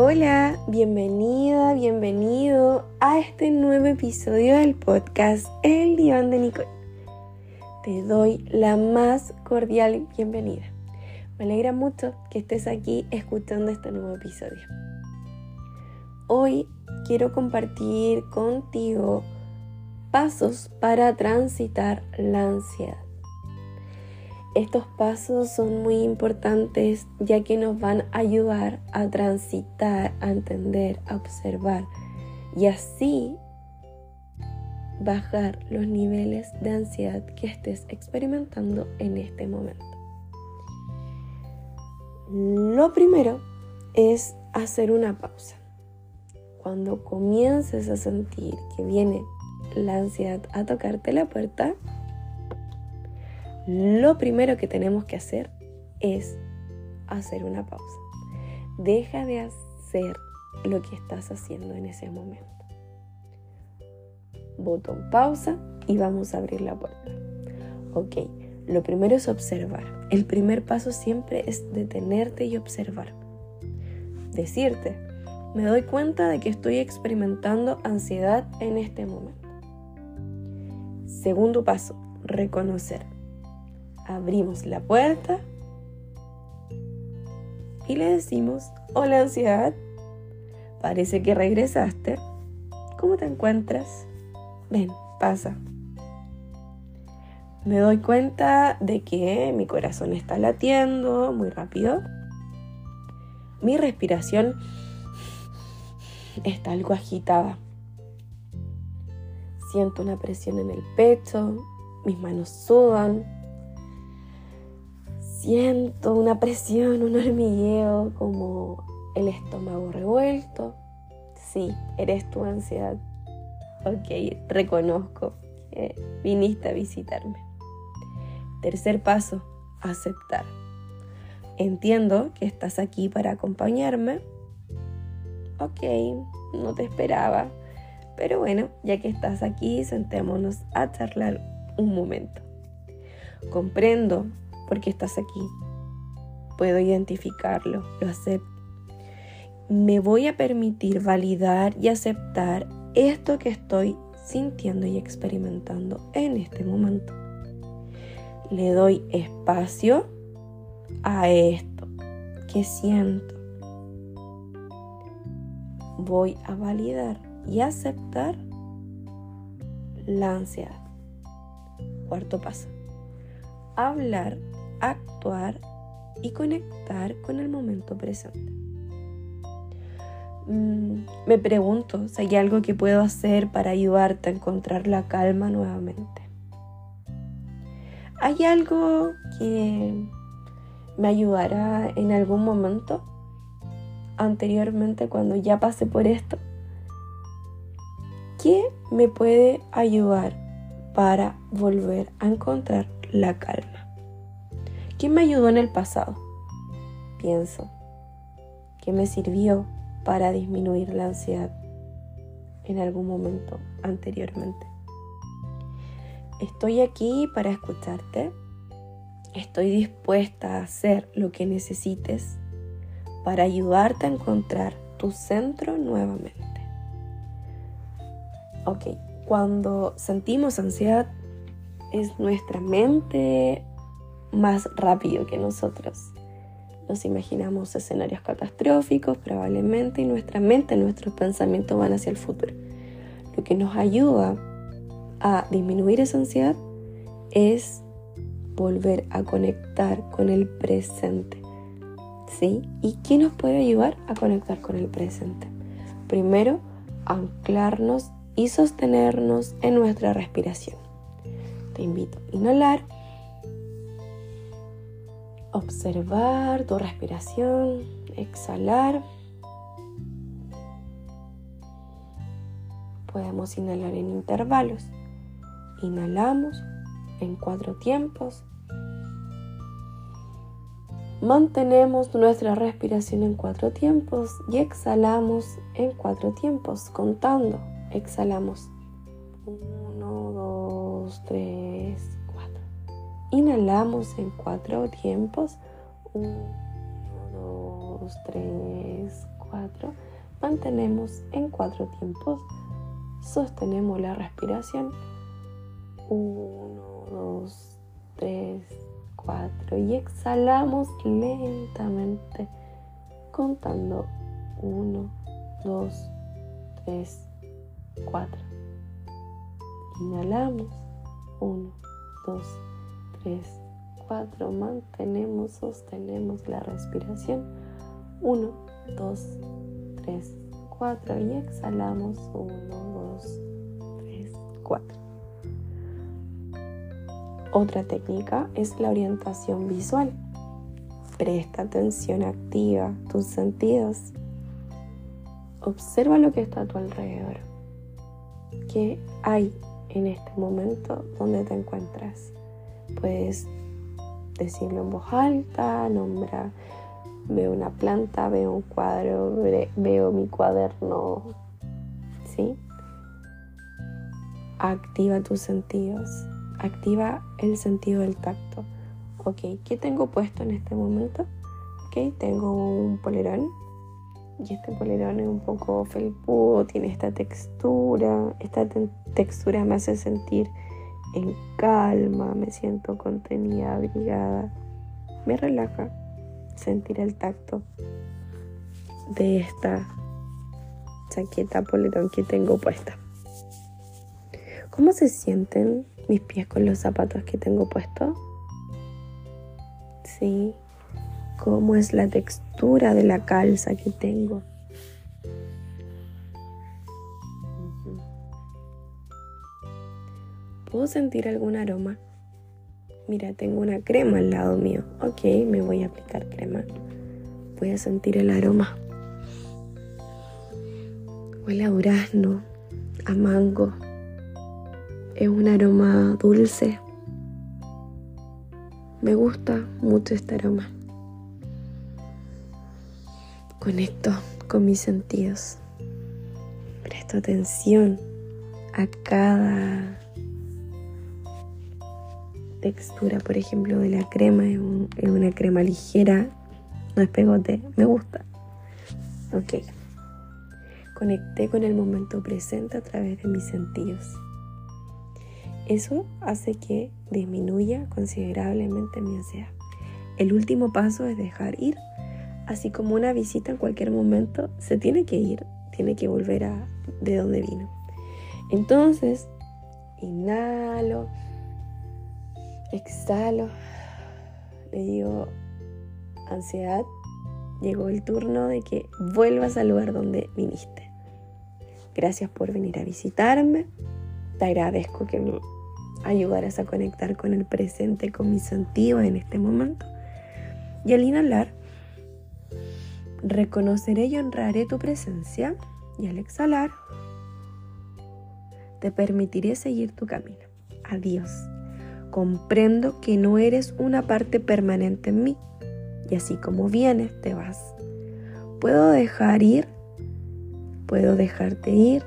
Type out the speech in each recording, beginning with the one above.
Hola, bienvenida, bienvenido a este nuevo episodio del podcast El Diván de Nicole. Te doy la más cordial bienvenida. Me alegra mucho que estés aquí escuchando este nuevo episodio. Hoy quiero compartir contigo pasos para transitar la ansiedad. Estos pasos son muy importantes ya que nos van a ayudar a transitar, a entender, a observar y así bajar los niveles de ansiedad que estés experimentando en este momento. Lo primero es hacer una pausa. Cuando comiences a sentir que viene la ansiedad a tocarte la puerta, lo primero que tenemos que hacer es hacer una pausa. Deja de hacer lo que estás haciendo en ese momento. Botón pausa y vamos a abrir la puerta. Ok, lo primero es observar. El primer paso siempre es detenerte y observar. Decirte, me doy cuenta de que estoy experimentando ansiedad en este momento. Segundo paso, reconocer abrimos la puerta y le decimos, hola ansiedad, parece que regresaste. ¿Cómo te encuentras? Ven, pasa. Me doy cuenta de que mi corazón está latiendo muy rápido. Mi respiración está algo agitada. Siento una presión en el pecho, mis manos sudan, Siento una presión, un hormigueo, como el estómago revuelto. Sí, eres tu ansiedad. Ok, reconozco que viniste a visitarme. Tercer paso, aceptar. Entiendo que estás aquí para acompañarme. Ok, no te esperaba. Pero bueno, ya que estás aquí, sentémonos a charlar un momento. Comprendo porque estás aquí. Puedo identificarlo, lo acepto. Me voy a permitir validar y aceptar esto que estoy sintiendo y experimentando en este momento. Le doy espacio a esto que siento. Voy a validar y aceptar la ansiedad. Cuarto paso. Hablar actuar y conectar con el momento presente. Mm, me pregunto si hay algo que puedo hacer para ayudarte a encontrar la calma nuevamente. ¿Hay algo que me ayudará en algún momento anteriormente cuando ya pasé por esto? ¿Qué me puede ayudar para volver a encontrar la calma? ¿Qué me ayudó en el pasado? Pienso. ¿Qué me sirvió para disminuir la ansiedad en algún momento anteriormente? Estoy aquí para escucharte. Estoy dispuesta a hacer lo que necesites para ayudarte a encontrar tu centro nuevamente. Ok, cuando sentimos ansiedad, es nuestra mente más rápido que nosotros. Nos imaginamos escenarios catastróficos probablemente y nuestra mente, nuestros pensamientos van hacia el futuro. Lo que nos ayuda a disminuir esa ansiedad es volver a conectar con el presente. ¿Sí? ¿Y qué nos puede ayudar a conectar con el presente? Primero, anclarnos y sostenernos en nuestra respiración. Te invito a inhalar observar tu respiración, exhalar. Podemos inhalar en intervalos. Inhalamos en cuatro tiempos. Mantenemos nuestra respiración en cuatro tiempos y exhalamos en cuatro tiempos, contando. Exhalamos. Uno, dos, tres, Inhalamos en cuatro tiempos. Uno, dos, tres, 4. Mantenemos en cuatro tiempos. Sostenemos la respiración. 1, 2, 3, 4. Y exhalamos lentamente contando 1, 2, 3, 4. Inhalamos 1, 2, 3, 4. Mantenemos, sostenemos la respiración. 1, 2, 3, 4. Y exhalamos 1, 2, 3, 4. Otra técnica es la orientación visual. Presta atención activa tus sentidos. Observa lo que está a tu alrededor. ¿Qué hay en este momento donde te encuentras? Puedes decirlo en voz alta, nombra, veo una planta, veo un cuadro, veo mi cuaderno, ¿sí? Activa tus sentidos, activa el sentido del tacto. Ok, ¿qué tengo puesto en este momento? Ok, tengo un polerón y este polerón es un poco felpudo, tiene esta textura, esta textura me hace sentir en calma, me siento contenida, abrigada. Me relaja sentir el tacto de esta chaqueta polerón que tengo puesta. ¿Cómo se sienten mis pies con los zapatos que tengo puestos? Sí. ¿Cómo es la textura de la calza que tengo? ¿Puedo sentir algún aroma? Mira, tengo una crema al lado mío. Ok, me voy a aplicar crema. Voy a sentir el aroma. Huele a durazno, a mango. Es un aroma dulce. Me gusta mucho este aroma. Conecto con mis sentidos. Presto atención a cada textura, por ejemplo, de la crema. Es, una crema ligera, no es pegote, me gusta. Ok. Conecté con el momento presente a través de mis sentidos. Eso hace que disminuya considerablemente mi ansiedad. El último paso es dejar ir, así como una visita en cualquier momento se tiene que ir, tiene que volver a de donde vino. Entonces, inhalo, Exhalo. Le digo, ansiedad, llegó el turno de que vuelvas al lugar donde viniste. Gracias por venir a visitarme. Te agradezco que me ayudaras a conectar con el presente, con mis sentidos en este momento. Y al inhalar, reconoceré y honraré tu presencia. Y al exhalar, te permitiré seguir tu camino. Adiós comprendo que no eres una parte permanente en mí y así como vienes te vas. Puedo dejar ir, puedo dejarte ir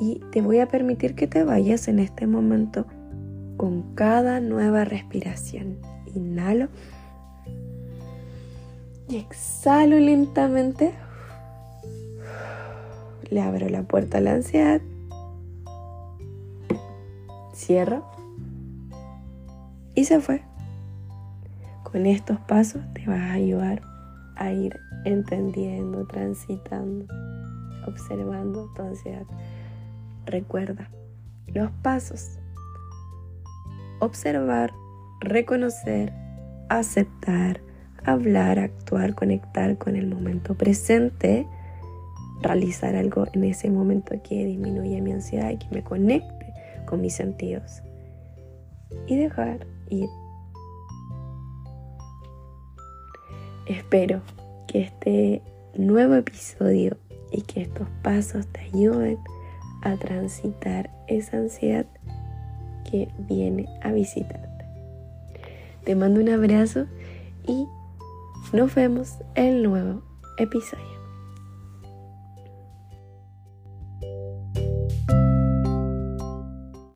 y te voy a permitir que te vayas en este momento con cada nueva respiración. Inhalo y exhalo lentamente. Le abro la puerta a la ansiedad. Cierro y se fue. Con estos pasos te vas a ayudar a ir entendiendo, transitando, observando tu ansiedad. Recuerda los pasos. Observar, reconocer, aceptar, hablar, actuar, conectar con el momento presente, realizar algo en ese momento que disminuye mi ansiedad y que me conecte con mis sentidos. Y dejar ir. Espero que este nuevo episodio y que estos pasos te ayuden a transitar esa ansiedad que viene a visitarte. Te mando un abrazo y nos vemos en el nuevo episodio.